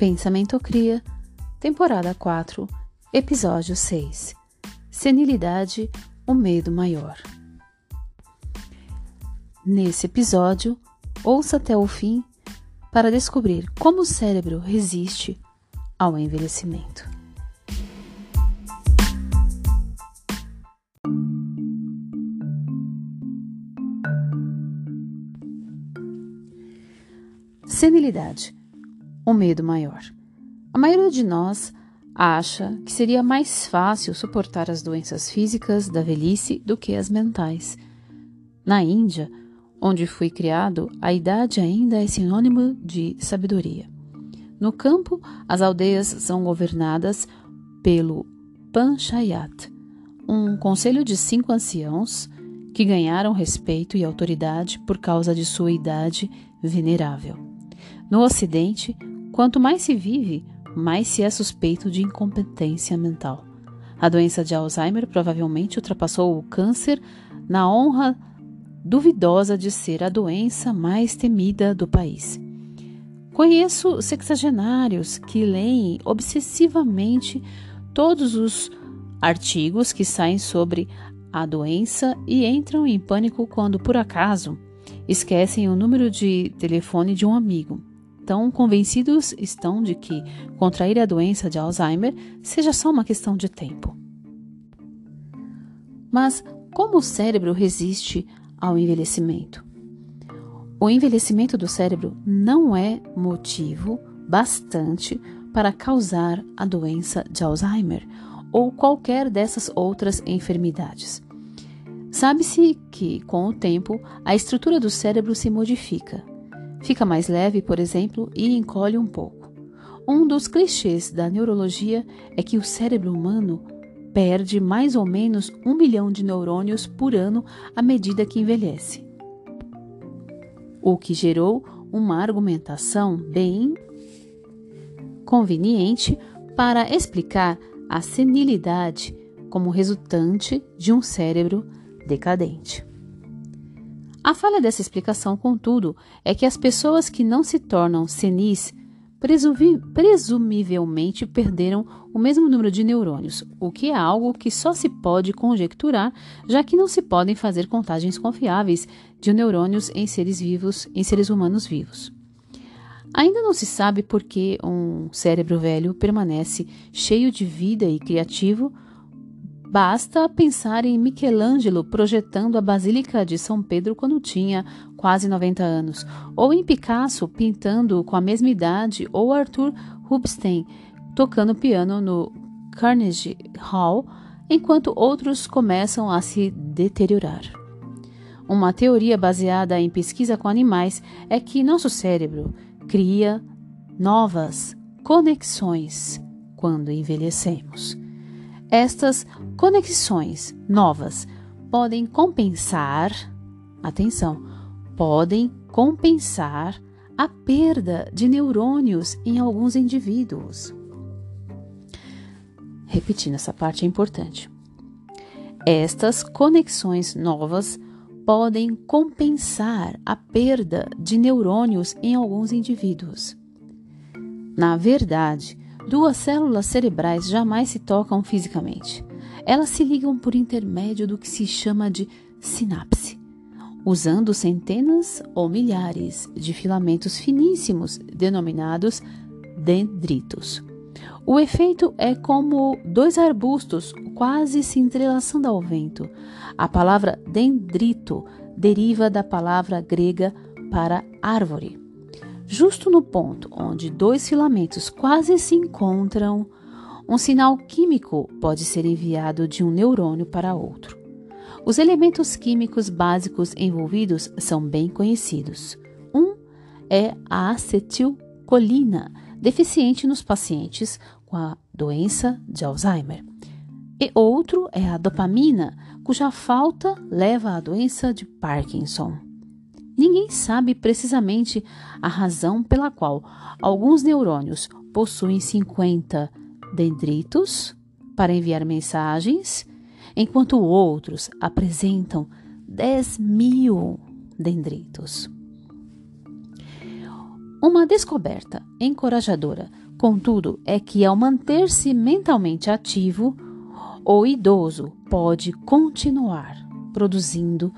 Pensamento Cria, temporada 4, episódio 6. Senilidade, o medo maior. Nesse episódio, ouça até o fim para descobrir como o cérebro resiste ao envelhecimento. Senilidade o medo maior. A maioria de nós acha que seria mais fácil suportar as doenças físicas da velhice do que as mentais. Na Índia, onde fui criado, a idade ainda é sinônimo de sabedoria. No campo, as aldeias são governadas pelo Panchayat, um conselho de cinco anciãos que ganharam respeito e autoridade por causa de sua idade venerável. No Ocidente, Quanto mais se vive, mais se é suspeito de incompetência mental. A doença de Alzheimer provavelmente ultrapassou o câncer na honra duvidosa de ser a doença mais temida do país. Conheço sexagenários que leem obsessivamente todos os artigos que saem sobre a doença e entram em pânico quando, por acaso, esquecem o número de telefone de um amigo tão convencidos estão de que contrair a doença de Alzheimer seja só uma questão de tempo. Mas como o cérebro resiste ao envelhecimento? O envelhecimento do cérebro não é motivo bastante para causar a doença de Alzheimer ou qualquer dessas outras enfermidades. Sabe-se que, com o tempo, a estrutura do cérebro se modifica, Fica mais leve, por exemplo, e encolhe um pouco. Um dos clichês da neurologia é que o cérebro humano perde mais ou menos um milhão de neurônios por ano à medida que envelhece. O que gerou uma argumentação bem conveniente para explicar a senilidade como resultante de um cérebro decadente. A falha dessa explicação, contudo, é que as pessoas que não se tornam senis presumivelmente perderam o mesmo número de neurônios, o que é algo que só se pode conjecturar, já que não se podem fazer contagens confiáveis de neurônios em seres vivos, em seres humanos vivos. Ainda não se sabe por que um cérebro velho permanece cheio de vida e criativo Basta pensar em Michelangelo projetando a Basílica de São Pedro quando tinha quase 90 anos, ou em Picasso pintando com a mesma idade, ou Arthur Rubinstein tocando piano no Carnegie Hall, enquanto outros começam a se deteriorar. Uma teoria baseada em pesquisa com animais é que nosso cérebro cria novas conexões quando envelhecemos. Estas conexões novas podem compensar, atenção, podem compensar a perda de neurônios em alguns indivíduos. Repetindo, essa parte é importante. Estas conexões novas podem compensar a perda de neurônios em alguns indivíduos. Na verdade, Duas células cerebrais jamais se tocam fisicamente. Elas se ligam por intermédio do que se chama de sinapse, usando centenas ou milhares de filamentos finíssimos denominados dendritos. O efeito é como dois arbustos quase se entrelaçando ao vento. A palavra dendrito deriva da palavra grega para árvore. Justo no ponto onde dois filamentos quase se encontram, um sinal químico pode ser enviado de um neurônio para outro. Os elementos químicos básicos envolvidos são bem conhecidos. Um é a acetilcolina, deficiente nos pacientes com a doença de Alzheimer. E outro é a dopamina, cuja falta leva à doença de Parkinson. Ninguém sabe precisamente a razão pela qual alguns neurônios possuem 50 dendritos para enviar mensagens, enquanto outros apresentam 10 mil dendritos. Uma descoberta encorajadora contudo, é que ao manter-se mentalmente ativo, o idoso pode continuar produzindo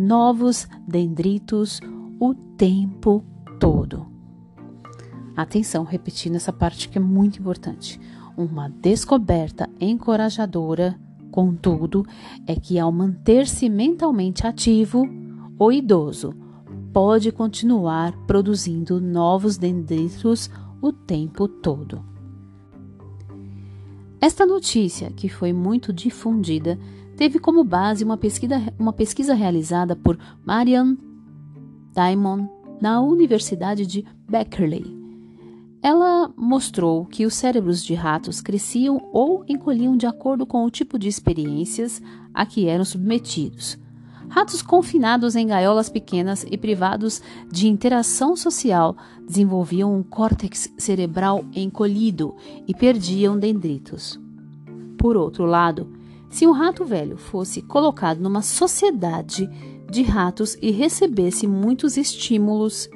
novos dendritos o tempo todo. Atenção, repetindo essa parte que é muito importante. Uma descoberta encorajadora, contudo, é que ao manter-se mentalmente ativo, o idoso pode continuar produzindo novos dendritos o tempo todo. Esta notícia, que foi muito difundida, teve como base uma pesquisa, uma pesquisa realizada por Marian Diamond na Universidade de Berkeley. Ela mostrou que os cérebros de ratos cresciam ou encolhiam de acordo com o tipo de experiências a que eram submetidos. Ratos confinados em gaiolas pequenas e privados de interação social desenvolviam um córtex cerebral encolhido e perdiam dendritos. Por outro lado, se um rato velho fosse colocado numa sociedade de ratos e recebesse muitos estímulos,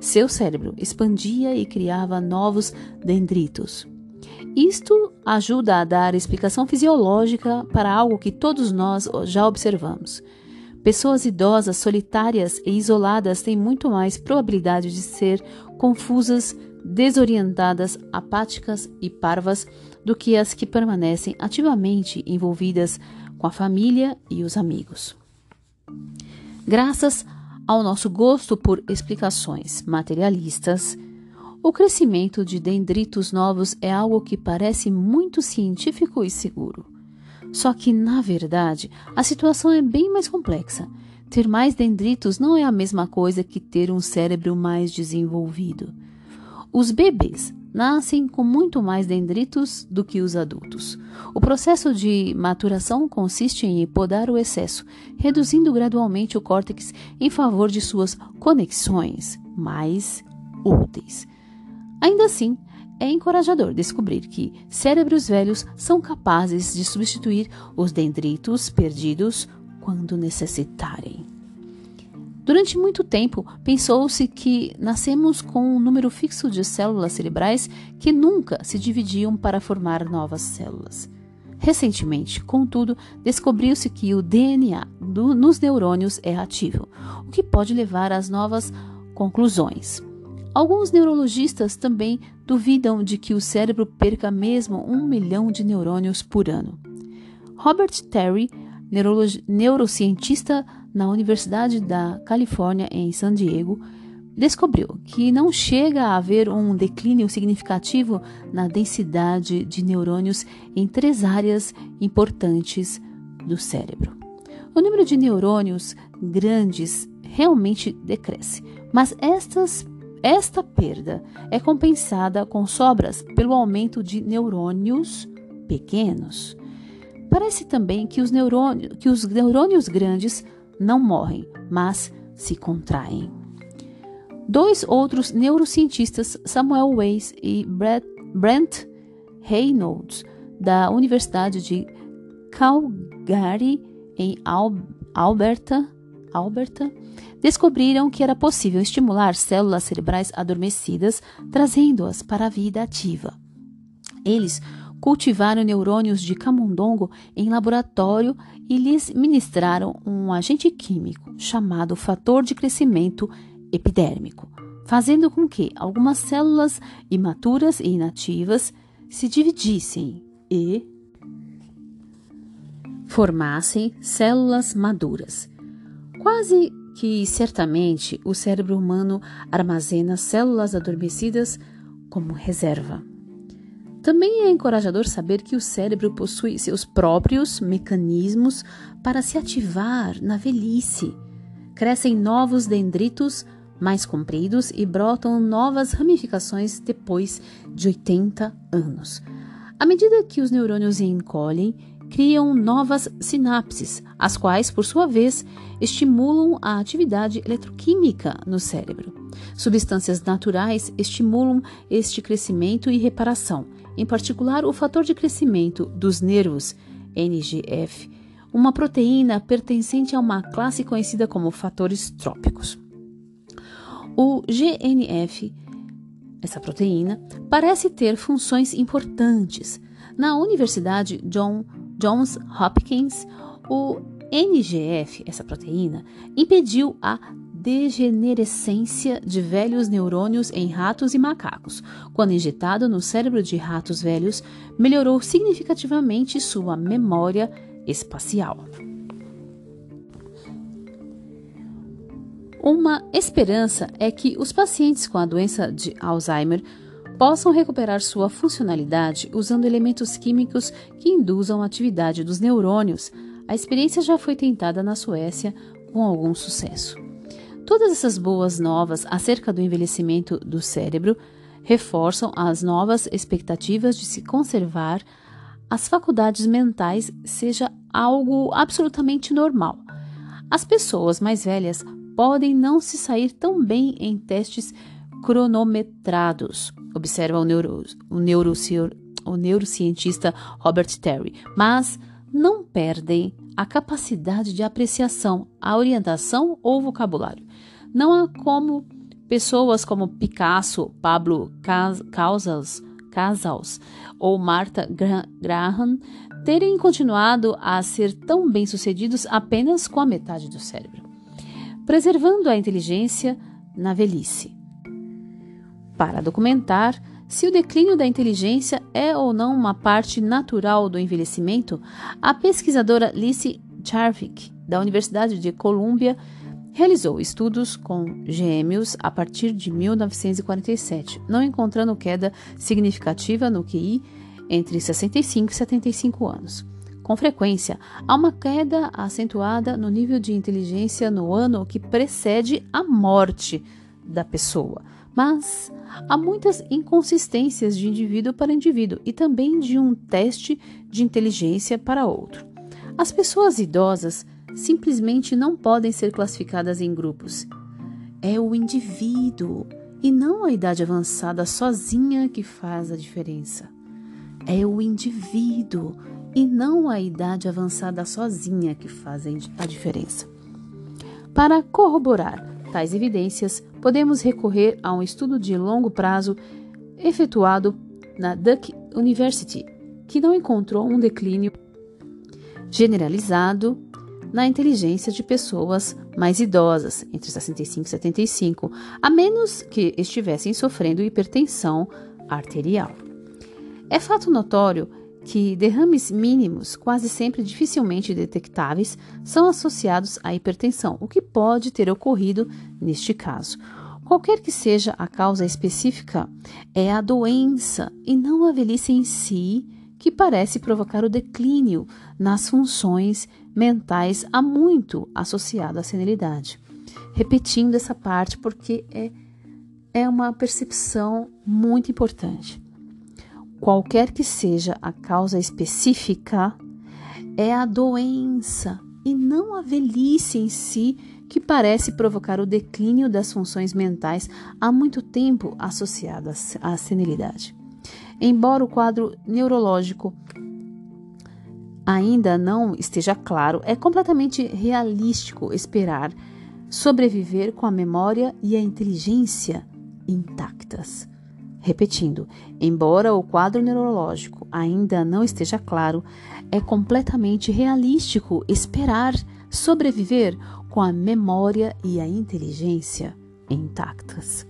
seu cérebro expandia e criava novos dendritos. Isto ajuda a dar explicação fisiológica para algo que todos nós já observamos. Pessoas idosas, solitárias e isoladas têm muito mais probabilidade de ser confusas, desorientadas, apáticas e parvas do que as que permanecem ativamente envolvidas com a família e os amigos. Graças ao nosso gosto por explicações materialistas, o crescimento de dendritos novos é algo que parece muito científico e seguro. Só que, na verdade, a situação é bem mais complexa. Ter mais dendritos não é a mesma coisa que ter um cérebro mais desenvolvido. Os bebês nascem com muito mais dendritos do que os adultos. O processo de maturação consiste em podar o excesso, reduzindo gradualmente o córtex em favor de suas conexões mais úteis. Ainda assim, é encorajador descobrir que cérebros velhos são capazes de substituir os dendritos perdidos quando necessitarem. Durante muito tempo, pensou-se que nascemos com um número fixo de células cerebrais que nunca se dividiam para formar novas células. Recentemente, contudo, descobriu-se que o DNA do, nos neurônios é ativo, o que pode levar às novas conclusões. Alguns neurologistas também duvidam de que o cérebro perca mesmo um milhão de neurônios por ano. Robert Terry, neurocientista na Universidade da Califórnia em San Diego, descobriu que não chega a haver um declínio significativo na densidade de neurônios em três áreas importantes do cérebro. O número de neurônios grandes realmente decresce, mas estas esta perda é compensada com sobras pelo aumento de neurônios pequenos. Parece também que os, neurônios, que os neurônios grandes não morrem, mas se contraem. Dois outros neurocientistas, Samuel Weiss e Brent Reynolds, da Universidade de Calgary, em Alberta, Alberta, descobriram que era possível estimular células cerebrais adormecidas, trazendo-as para a vida ativa. Eles cultivaram neurônios de camundongo em laboratório e lhes ministraram um agente químico chamado fator de crescimento epidérmico, fazendo com que algumas células imaturas e inativas se dividissem e formassem células maduras. Quase que certamente o cérebro humano armazena células adormecidas como reserva. Também é encorajador saber que o cérebro possui seus próprios mecanismos para se ativar na velhice. Crescem novos dendritos mais compridos e brotam novas ramificações depois de 80 anos. À medida que os neurônios encolhem, criam novas sinapses, as quais, por sua vez, estimulam a atividade eletroquímica no cérebro. Substâncias naturais estimulam este crescimento e reparação, em particular o fator de crescimento dos nervos, NGF, uma proteína pertencente a uma classe conhecida como fatores trópicos. O GNF essa proteína, parece ter funções importantes. Na Universidade John, Johns Hopkins, o NGF, essa proteína, impediu a degenerescência de velhos neurônios em ratos e macacos. Quando injetado no cérebro de ratos velhos, melhorou significativamente sua memória espacial. Uma esperança é que os pacientes com a doença de Alzheimer possam recuperar sua funcionalidade usando elementos químicos que induzam a atividade dos neurônios. A experiência já foi tentada na Suécia com algum sucesso. Todas essas boas novas acerca do envelhecimento do cérebro reforçam as novas expectativas de se conservar as faculdades mentais seja algo absolutamente normal. As pessoas mais velhas podem não se sair tão bem em testes cronometrados, observa o, neuro, o, o neurocientista Robert Terry, mas não perdem a capacidade de apreciação, a orientação ou vocabulário. Não há como pessoas como Picasso, Pablo Casals, Casals ou Martha Graham terem continuado a ser tão bem-sucedidos apenas com a metade do cérebro, preservando a inteligência na velhice. Para documentar se o declínio da inteligência é ou não uma parte natural do envelhecimento, a pesquisadora Lise Charvik, da Universidade de Columbia, Realizou estudos com gêmeos a partir de 1947, não encontrando queda significativa no QI entre 65 e 75 anos. Com frequência, há uma queda acentuada no nível de inteligência no ano que precede a morte da pessoa, mas há muitas inconsistências de indivíduo para indivíduo e também de um teste de inteligência para outro. As pessoas idosas simplesmente não podem ser classificadas em grupos. É o indivíduo e não a idade avançada sozinha que faz a diferença. É o indivíduo e não a idade avançada sozinha que faz a diferença. Para corroborar tais evidências, podemos recorrer a um estudo de longo prazo efetuado na Duke University, que não encontrou um declínio generalizado na inteligência de pessoas mais idosas, entre 65 e 75, a menos que estivessem sofrendo hipertensão arterial. É fato notório que derrames mínimos, quase sempre dificilmente detectáveis, são associados à hipertensão, o que pode ter ocorrido neste caso. Qualquer que seja a causa específica, é a doença e não a velhice em si que parece provocar o declínio nas funções mentais há muito associado à senilidade. Repetindo essa parte porque é, é uma percepção muito importante. Qualquer que seja a causa específica, é a doença e não a velhice em si que parece provocar o declínio das funções mentais há muito tempo associadas à senilidade. Embora o quadro neurológico ainda não esteja claro, é completamente realístico esperar sobreviver com a memória e a inteligência intactas. Repetindo, embora o quadro neurológico ainda não esteja claro, é completamente realístico esperar sobreviver com a memória e a inteligência intactas.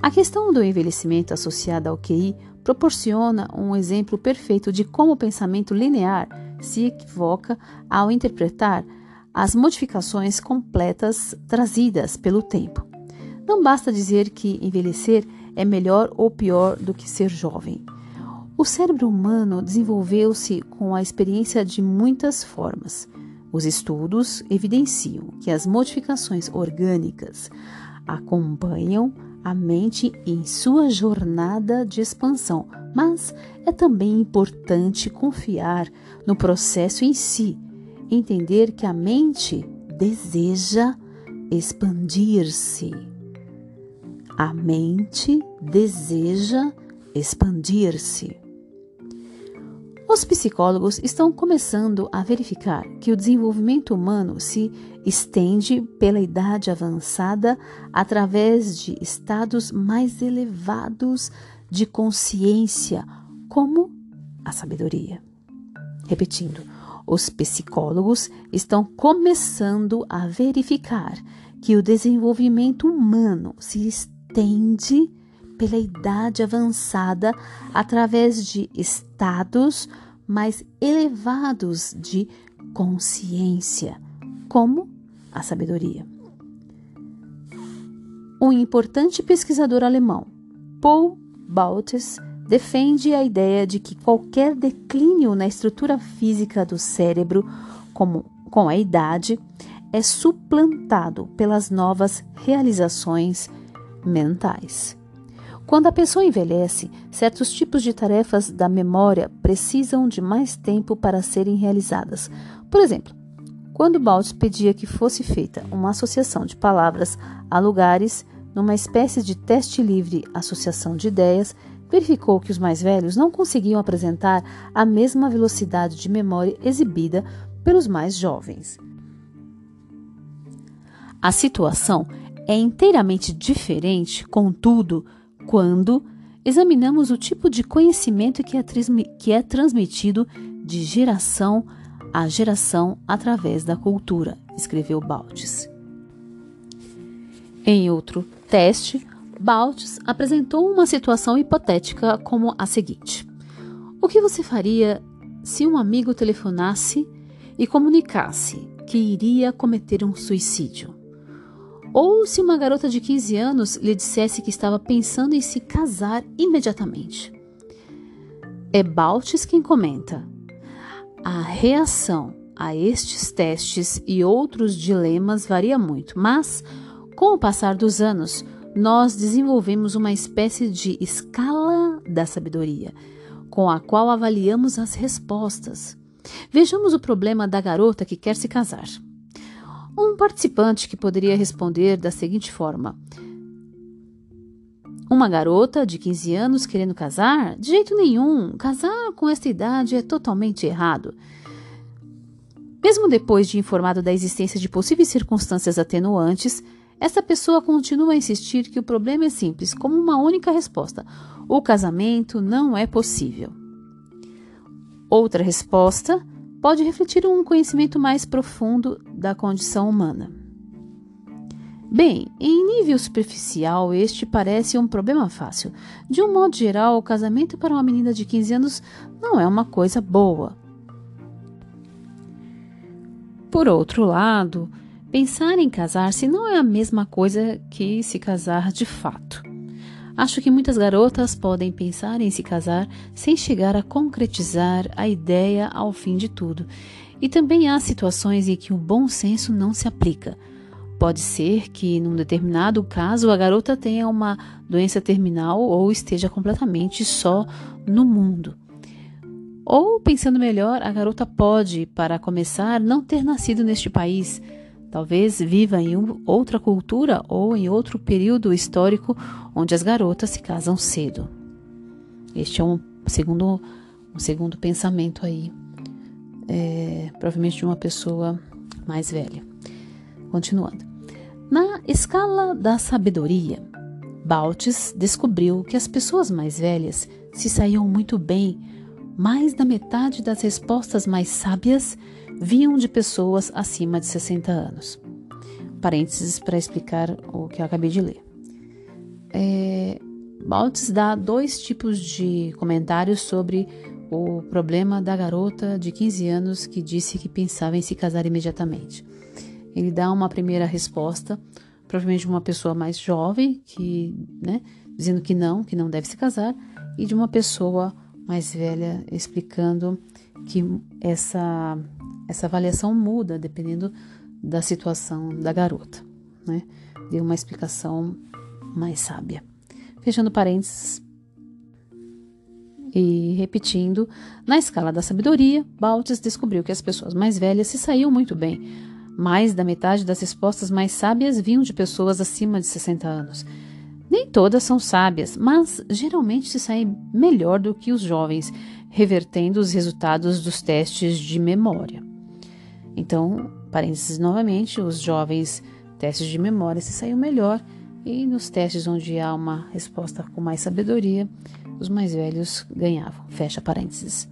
A questão do envelhecimento associada ao QI proporciona um exemplo perfeito de como o pensamento linear se equivoca ao interpretar as modificações completas trazidas pelo tempo. Não basta dizer que envelhecer é melhor ou pior do que ser jovem. O cérebro humano desenvolveu-se com a experiência de muitas formas. Os estudos evidenciam que as modificações orgânicas acompanham a mente em sua jornada de expansão, mas é também importante confiar no processo em si, entender que a mente deseja expandir-se. A mente deseja expandir-se. Os psicólogos estão começando a verificar que o desenvolvimento humano se estende pela idade avançada através de estados mais elevados de consciência, como a sabedoria. Repetindo, os psicólogos estão começando a verificar que o desenvolvimento humano se estende pela idade avançada através de estados mais elevados de consciência, como a sabedoria. Um importante pesquisador alemão, Paul Baltes, defende a ideia de que qualquer declínio na estrutura física do cérebro, como com a idade, é suplantado pelas novas realizações mentais. Quando a pessoa envelhece, certos tipos de tarefas da memória precisam de mais tempo para serem realizadas. Por exemplo, quando Baltz pedia que fosse feita uma associação de palavras a lugares, numa espécie de teste livre associação de ideias, verificou que os mais velhos não conseguiam apresentar a mesma velocidade de memória exibida pelos mais jovens. A situação é inteiramente diferente, contudo, quando examinamos o tipo de conhecimento que é, que é transmitido de geração a geração através da cultura, escreveu Baltes. Em outro teste, Baltes apresentou uma situação hipotética como a seguinte: O que você faria se um amigo telefonasse e comunicasse que iria cometer um suicídio? Ou se uma garota de 15 anos lhe dissesse que estava pensando em se casar imediatamente. É Baltes quem comenta. A reação a estes testes e outros dilemas varia muito, mas, com o passar dos anos, nós desenvolvemos uma espécie de escala da sabedoria, com a qual avaliamos as respostas. Vejamos o problema da garota que quer se casar. Um participante que poderia responder da seguinte forma: Uma garota de 15 anos querendo casar? De jeito nenhum. Casar com esta idade é totalmente errado. Mesmo depois de informado da existência de possíveis circunstâncias atenuantes, essa pessoa continua a insistir que o problema é simples, como uma única resposta: o casamento não é possível. Outra resposta pode refletir um conhecimento mais profundo da condição humana. Bem, em nível superficial, este parece um problema fácil. De um modo geral, o casamento para uma menina de 15 anos não é uma coisa boa. Por outro lado, pensar em casar-se não é a mesma coisa que se casar de fato. Acho que muitas garotas podem pensar em se casar sem chegar a concretizar a ideia ao fim de tudo. E também há situações em que o bom senso não se aplica. Pode ser que, num determinado caso, a garota tenha uma doença terminal ou esteja completamente só no mundo. Ou, pensando melhor, a garota pode, para começar, não ter nascido neste país Talvez viva em outra cultura ou em outro período histórico onde as garotas se casam cedo. Este é um segundo, um segundo pensamento aí, é, provavelmente de uma pessoa mais velha. Continuando. Na escala da sabedoria, Baltes descobriu que as pessoas mais velhas se saíam muito bem, mais da metade das respostas mais sábias vinham de pessoas acima de 60 anos. Parênteses para explicar o que eu acabei de ler. É, dá dois tipos de comentários sobre o problema da garota de 15 anos que disse que pensava em se casar imediatamente. Ele dá uma primeira resposta, provavelmente de uma pessoa mais jovem, que, né, dizendo que não, que não deve se casar, e de uma pessoa mais velha explicando que essa essa avaliação muda dependendo da situação da garota, né? Deu uma explicação mais sábia. Fechando parênteses e repetindo, na escala da sabedoria, Baltes descobriu que as pessoas mais velhas se saíam muito bem. Mais da metade das respostas mais sábias vinham de pessoas acima de 60 anos. Nem todas são sábias, mas geralmente se saem melhor do que os jovens, revertendo os resultados dos testes de memória. Então, parênteses novamente, os jovens testes de memória se saiu melhor e nos testes onde há uma resposta com mais sabedoria, os mais velhos ganhavam. Fecha parênteses.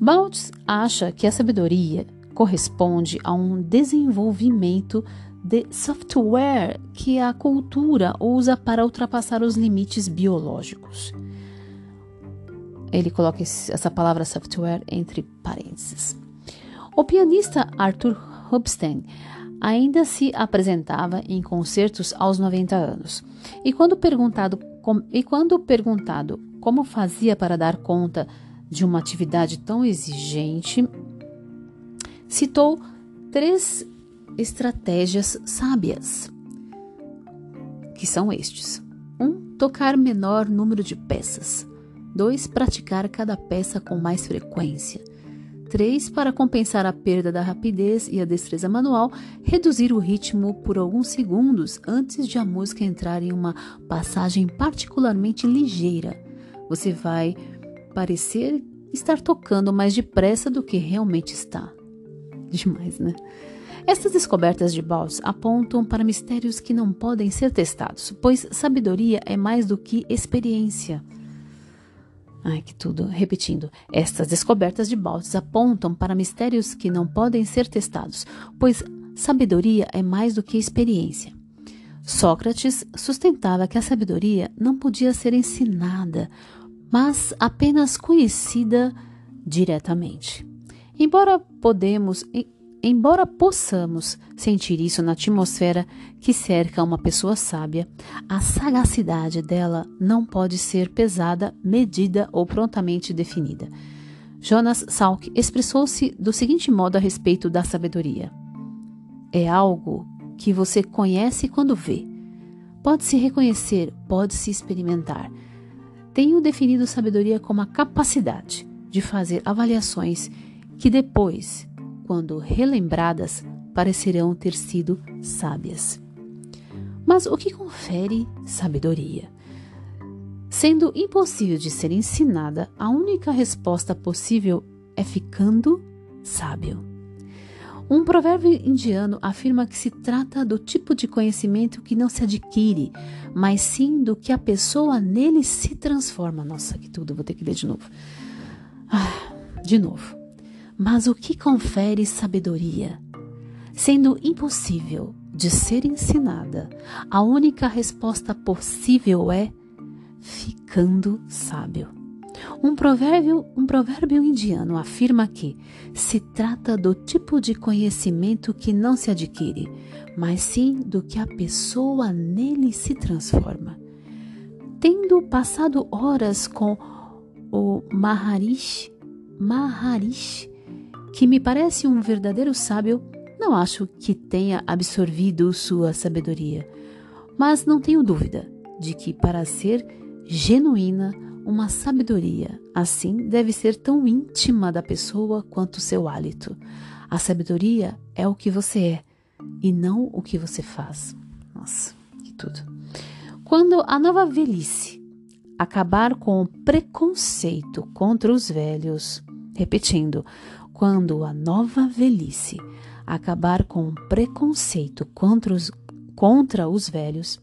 Baltz acha que a sabedoria corresponde a um desenvolvimento de software que a cultura usa para ultrapassar os limites biológicos. Ele coloca essa palavra software entre parênteses. O pianista Arthur Rubinstein ainda se apresentava em concertos aos 90 anos. E quando perguntado, com, e quando perguntado como fazia para dar conta de uma atividade tão exigente, citou três estratégias sábias, que são estes: 1. Um, tocar menor número de peças. 2. Praticar cada peça com mais frequência. 3. Para compensar a perda da rapidez e a destreza manual, reduzir o ritmo por alguns segundos antes de a música entrar em uma passagem particularmente ligeira. Você vai parecer estar tocando mais depressa do que realmente está. Demais, né? Estas descobertas de Bowles apontam para mistérios que não podem ser testados, pois sabedoria é mais do que experiência. Ai, que tudo. Repetindo, estas descobertas de Baltes apontam para mistérios que não podem ser testados, pois sabedoria é mais do que experiência. Sócrates sustentava que a sabedoria não podia ser ensinada, mas apenas conhecida diretamente. Embora podemos Embora possamos sentir isso na atmosfera que cerca uma pessoa sábia, a sagacidade dela não pode ser pesada, medida ou prontamente definida. Jonas Salk expressou-se do seguinte modo a respeito da sabedoria: É algo que você conhece quando vê. Pode-se reconhecer, pode-se experimentar. Tenho definido sabedoria como a capacidade de fazer avaliações que depois quando relembradas, parecerão ter sido sábias. Mas o que confere sabedoria? Sendo impossível de ser ensinada, a única resposta possível é ficando sábio. Um provérbio indiano afirma que se trata do tipo de conhecimento que não se adquire, mas sim do que a pessoa nele se transforma. Nossa, que tudo, vou ter que ler de novo. Ah, de novo. Mas o que confere sabedoria? Sendo impossível de ser ensinada, a única resposta possível é ficando sábio. Um provérbio, um provérbio indiano afirma que se trata do tipo de conhecimento que não se adquire, mas sim do que a pessoa nele se transforma. Tendo passado horas com o Maharishi, Maharishi que me parece um verdadeiro sábio, não acho que tenha absorvido sua sabedoria, mas não tenho dúvida de que para ser genuína, uma sabedoria assim deve ser tão íntima da pessoa quanto seu hálito. A sabedoria é o que você é e não o que você faz. Nossa, que tudo. Quando a nova velhice acabar com o preconceito contra os velhos, repetindo, quando a nova velhice acabar com o preconceito contra os, contra os velhos,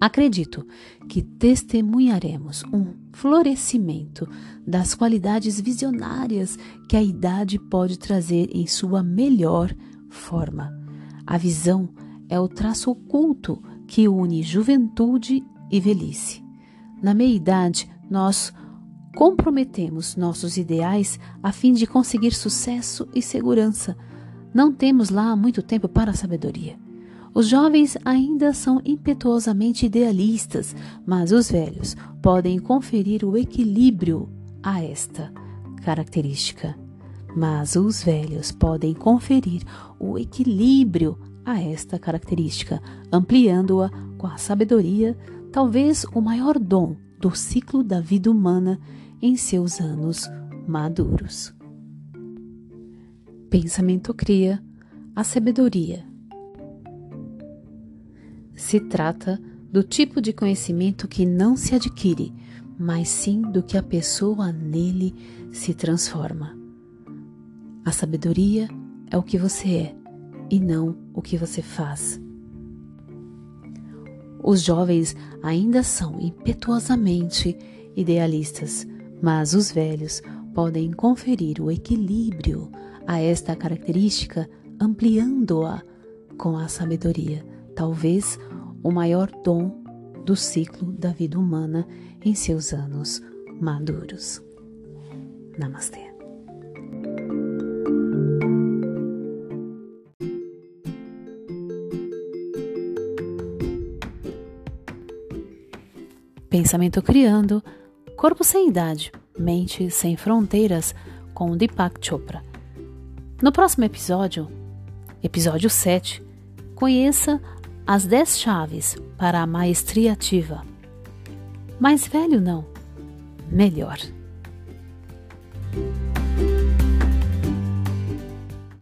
acredito que testemunharemos um florescimento das qualidades visionárias que a idade pode trazer em sua melhor forma. A visão é o traço oculto que une juventude e velhice. Na meia-idade, nós comprometemos nossos ideais a fim de conseguir sucesso e segurança. Não temos lá muito tempo para a sabedoria. Os jovens ainda são impetuosamente idealistas, mas os velhos podem conferir o equilíbrio a esta característica. Mas os velhos podem conferir o equilíbrio a esta característica, ampliando-a com a sabedoria, talvez o maior dom do ciclo da vida humana em seus anos maduros. Pensamento cria a sabedoria. Se trata do tipo de conhecimento que não se adquire, mas sim do que a pessoa nele se transforma. A sabedoria é o que você é e não o que você faz. Os jovens ainda são impetuosamente idealistas, mas os velhos podem conferir o equilíbrio a esta característica, ampliando-a com a sabedoria, talvez o maior dom do ciclo da vida humana em seus anos maduros. Namastê. Pensamento criando, corpo sem idade, mente sem fronteiras, com Deepak Chopra. No próximo episódio, episódio 7, conheça as 10 chaves para a maestria ativa. Mais velho não, melhor.